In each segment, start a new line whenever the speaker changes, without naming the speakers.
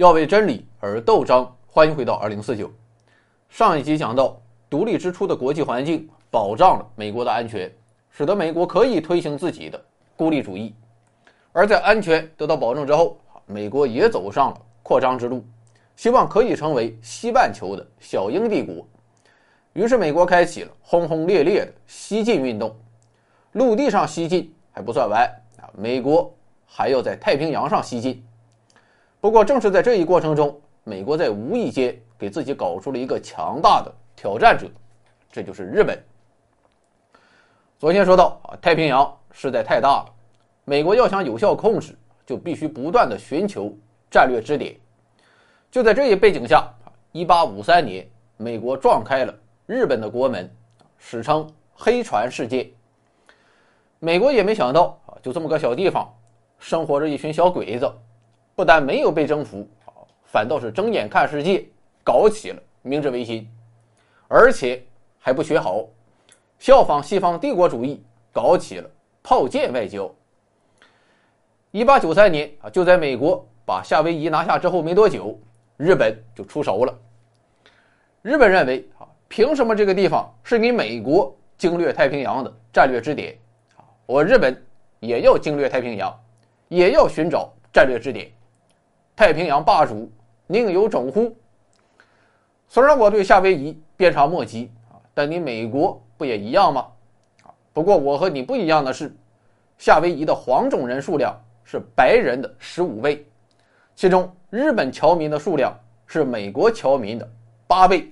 要为真理而斗争。欢迎回到二零四九。上一集讲到，独立之初的国际环境保障了美国的安全，使得美国可以推行自己的孤立主义。而在安全得到保证之后，美国也走上了扩张之路，希望可以成为西半球的小英帝国。于是，美国开启了轰轰烈烈的西进运动。陆地上西进还不算完啊，美国还要在太平洋上西进。不过，正是在这一过程中，美国在无意间给自己搞出了一个强大的挑战者，这就是日本。昨天说到啊，太平洋实在太大了，美国要想有效控制，就必须不断的寻求战略支点。就在这一背景下，一八五三年，美国撞开了日本的国门，史称“黑船事件”。美国也没想到啊，就这么个小地方，生活着一群小鬼子，不但没有被征服，反倒是睁眼看世界，搞起了明治维新，而且还不学好，效仿西方帝国主义，搞起了炮舰外交。一八九三年啊，就在美国把夏威夷拿下之后没多久，日本就出手了。日本认为啊，凭什么这个地方是你美国经略太平洋的战略支点？我日本也要经略太平洋，也要寻找战略支点。太平洋霸主宁有种乎？虽然我对夏威夷鞭长莫及啊，但你美国不也一样吗？不过我和你不一样的是，夏威夷的黄种人数量是白人的十五倍，其中日本侨民的数量是美国侨民的八倍。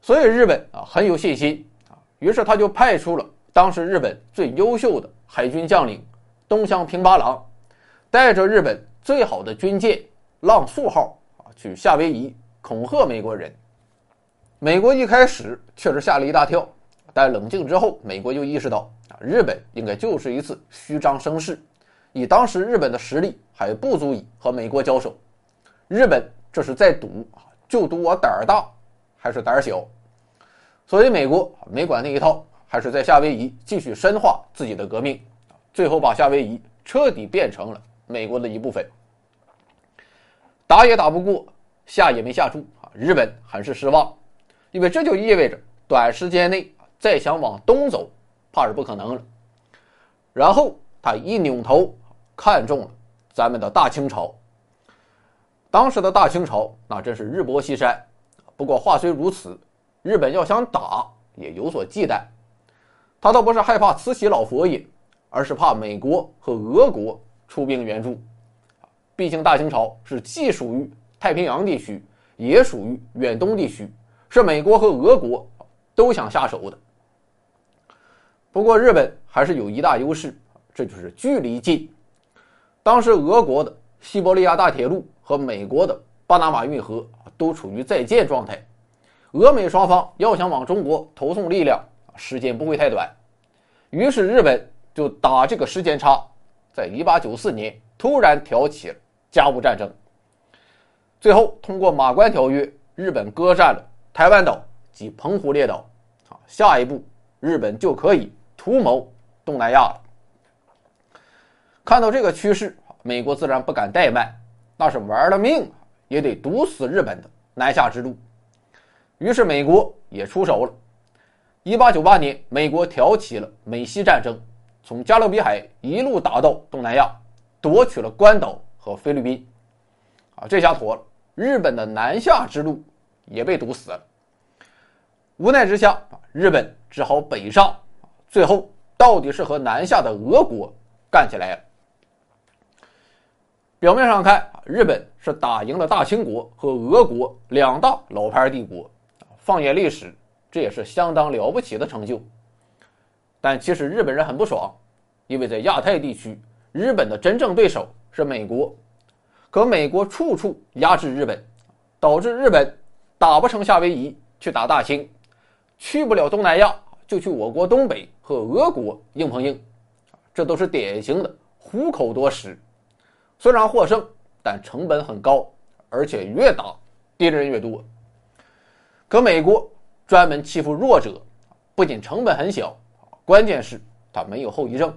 所以日本啊很有信心啊，于是他就派出了。当时日本最优秀的海军将领东乡平八郎，带着日本最好的军舰“浪速号”啊，去夏威夷恐吓美国人。美国一开始确实吓了一大跳，但冷静之后，美国就意识到啊，日本应该就是一次虚张声势。以当时日本的实力，还不足以和美国交手。日本这是在赌啊，就赌我胆儿大还是胆儿小。所以美国没管那一套。还是在夏威夷继续深化自己的革命，最后把夏威夷彻底变成了美国的一部分。打也打不过，下也没下住啊！日本很是失望，因为这就意味着短时间内再想往东走，怕是不可能了。然后他一扭头，看中了咱们的大清朝。当时的大清朝那真是日薄西山，不过话虽如此，日本要想打也有所忌惮。他倒不是害怕慈禧老佛爷，而是怕美国和俄国出兵援助。毕竟大清朝是既属于太平洋地区，也属于远东地区，是美国和俄国都想下手的。不过日本还是有一大优势，这就是距离近。当时俄国的西伯利亚大铁路和美国的巴拿马运河都处于在建状态，俄美双方要想往中国投送力量。时间不会太短，于是日本就打这个时间差，在1894年突然挑起了甲午战争。最后通过马关条约，日本割占了台湾岛及澎湖列岛。啊，下一步日本就可以图谋东南亚了。看到这个趋势，美国自然不敢怠慢，那是玩了命也得堵死日本的南下之路。于是美国也出手了。一八九八年，美国挑起了美西战争，从加勒比海一路打到东南亚，夺取了关岛和菲律宾。啊，这下妥了，日本的南下之路也被堵死了。无奈之下，日本只好北上。最后，到底是和南下的俄国干起来了。表面上看，日本是打赢了大清国和俄国两大老牌帝国。放眼历史。这也是相当了不起的成就，但其实日本人很不爽，因为在亚太地区，日本的真正对手是美国，可美国处处压制日本，导致日本打不成夏威夷去打大清，去不了东南亚就去我国东北和俄国硬碰硬，这都是典型的虎口夺食，虽然获胜，但成本很高，而且越打敌人越多，可美国。专门欺负弱者，不仅成本很小，关键是他没有后遗症。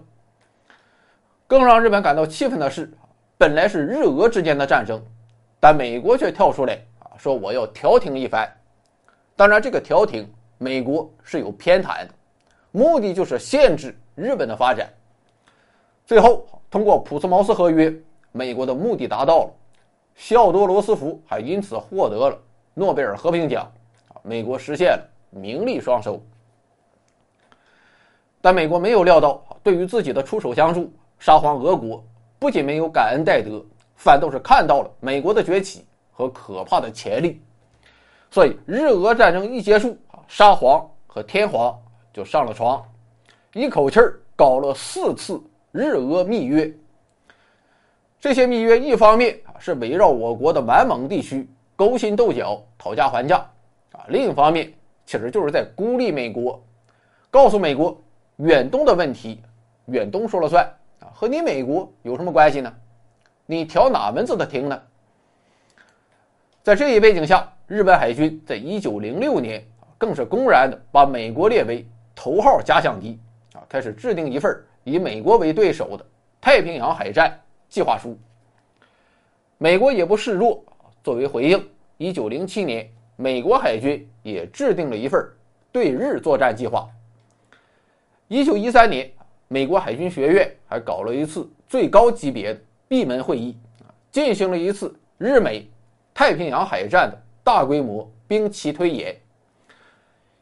更让日本感到气愤的是，本来是日俄之间的战争，但美国却跳出来啊，说我要调停一番。当然，这个调停，美国是有偏袒的，目的就是限制日本的发展。最后，通过普斯茅斯合约，美国的目的达到了，西奥多·罗斯福还因此获得了诺贝尔和平奖，美国实现了名利双收。但美国没有料到，对于自己的出手相助，沙皇俄国不仅没有感恩戴德，反倒是看到了美国的崛起和可怕的潜力。所以，日俄战争一结束，沙皇和天皇就上了床，一口气儿搞了四次。日俄密约，这些密约一方面啊是围绕我国的满蒙地区勾心斗角、讨价还价，啊另一方面其实就是在孤立美国，告诉美国远东的问题，远东说了算啊，和你美国有什么关系呢？你调哪门子的听呢？在这一背景下，日本海军在一九零六年更是公然的把美国列为头号假想敌，啊，开始制定一份以美国为对手的太平洋海战计划书，美国也不示弱。作为回应，一九零七年，美国海军也制定了一份对日作战计划。一九一三年，美国海军学院还搞了一次最高级别的闭门会议，进行了一次日美太平洋海战的大规模兵棋推演。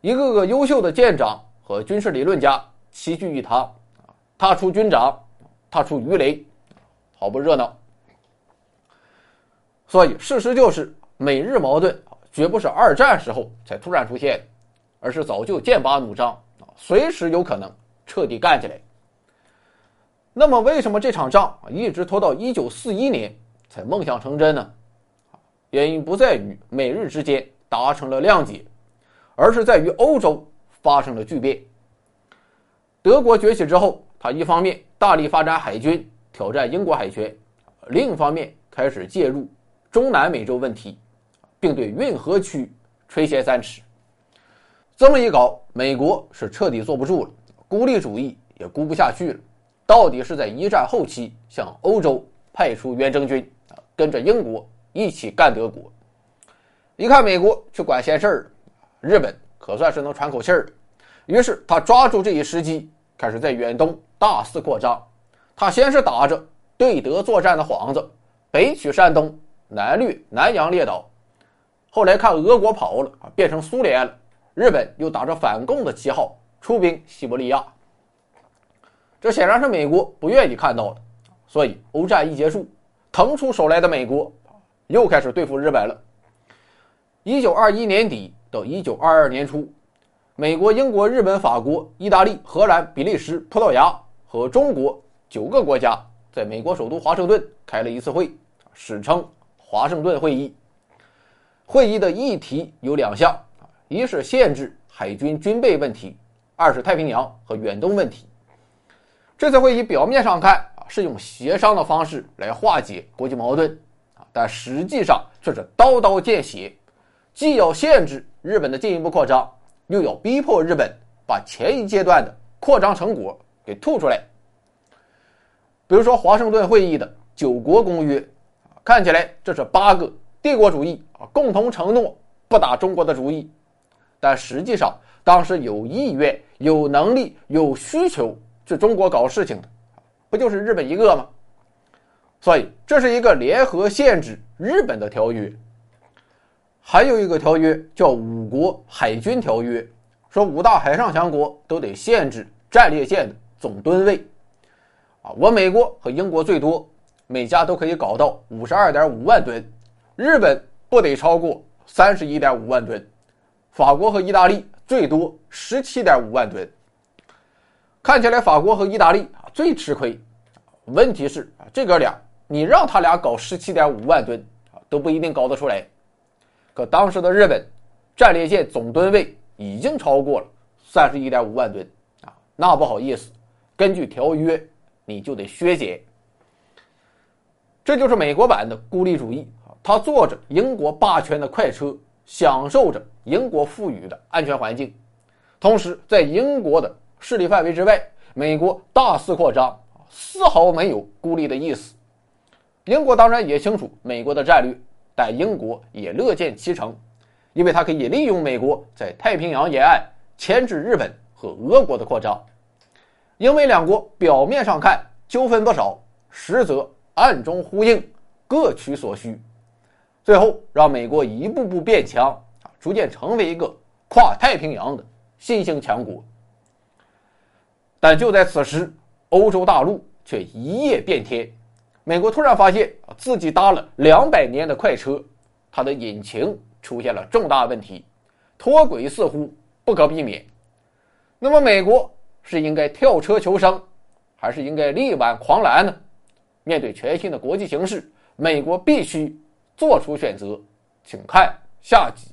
一个个优秀的舰长和军事理论家齐聚一堂。他出军长，他出鱼雷，好不热闹。所以事实就是，美日矛盾绝不是二战时候才突然出现，而是早就剑拔弩张，随时有可能彻底干起来。那么，为什么这场仗一直拖到一九四一年才梦想成真呢？原因不在于美日之间达成了谅解，而是在于欧洲发生了巨变。德国崛起之后。他一方面大力发展海军，挑战英国海权；另一方面开始介入中南美洲问题，并对运河区垂涎三尺。这么一搞，美国是彻底坐不住了，孤立主义也孤不下去了。到底是在一战后期向欧洲派出远征军啊，跟着英国一起干德国。一看美国去管闲事儿，日本可算是能喘口气儿了。于是他抓住这一时机，开始在远东。大肆扩张，他先是打着对德作战的幌子，北取山东，南掠南洋列岛。后来看俄国跑了啊，变成苏联了。日本又打着反共的旗号出兵西伯利亚。这显然是美国不愿意看到的。所以欧战一结束，腾出手来的美国又开始对付日本了。一九二一年底到一九二二年初，美国、英国、日本、法国、意大利、荷兰、比利时、葡萄牙。和中国九个国家在美国首都华盛顿开了一次会，史称华盛顿会议。会议的议题有两项一是限制海军军备问题，二是太平洋和远东问题。这次会议表面上看啊是用协商的方式来化解国际矛盾啊，但实际上却是刀刀见血，既要限制日本的进一步扩张，又要逼迫日本把前一阶段的扩张成果。给吐出来。比如说华盛顿会议的九国公约，看起来这是八个帝国主义啊共同承诺不打中国的主意，但实际上当时有意愿、有能力、有需求去中国搞事情的，不就是日本一个吗？所以这是一个联合限制日本的条约。还有一个条约叫五国海军条约，说五大海上强国都得限制战列舰的。总吨位，啊，我美国和英国最多，每家都可以搞到五十二点五万吨，日本不得超过三十一点五万吨，法国和意大利最多十七点五万吨。看起来法国和意大利啊最吃亏，问题是啊这哥俩你让他俩搞十七点五万吨啊都不一定搞得出来，可当时的日本战列舰总吨位已经超过了三十一点五万吨啊，那不好意思。根据条约，你就得削减。这就是美国版的孤立主义啊！他坐着英国霸权的快车，享受着英国赋予的安全环境，同时在英国的势力范围之外，美国大肆扩张丝毫没有孤立的意思。英国当然也清楚美国的战略，但英国也乐见其成，因为它可以利用美国在太平洋沿岸牵制日本和俄国的扩张。英美两国表面上看纠纷不少，实则暗中呼应，各取所需，最后让美国一步步变强，逐渐成为一个跨太平洋的新兴强国。但就在此时，欧洲大陆却一夜变天。美国突然发现，自己搭了两百年的快车，它的引擎出现了重大问题，脱轨似乎不可避免。那么，美国是应该跳车求生，还是应该力挽狂澜呢？面对全新的国际形势，美国必须做出选择。请看下集。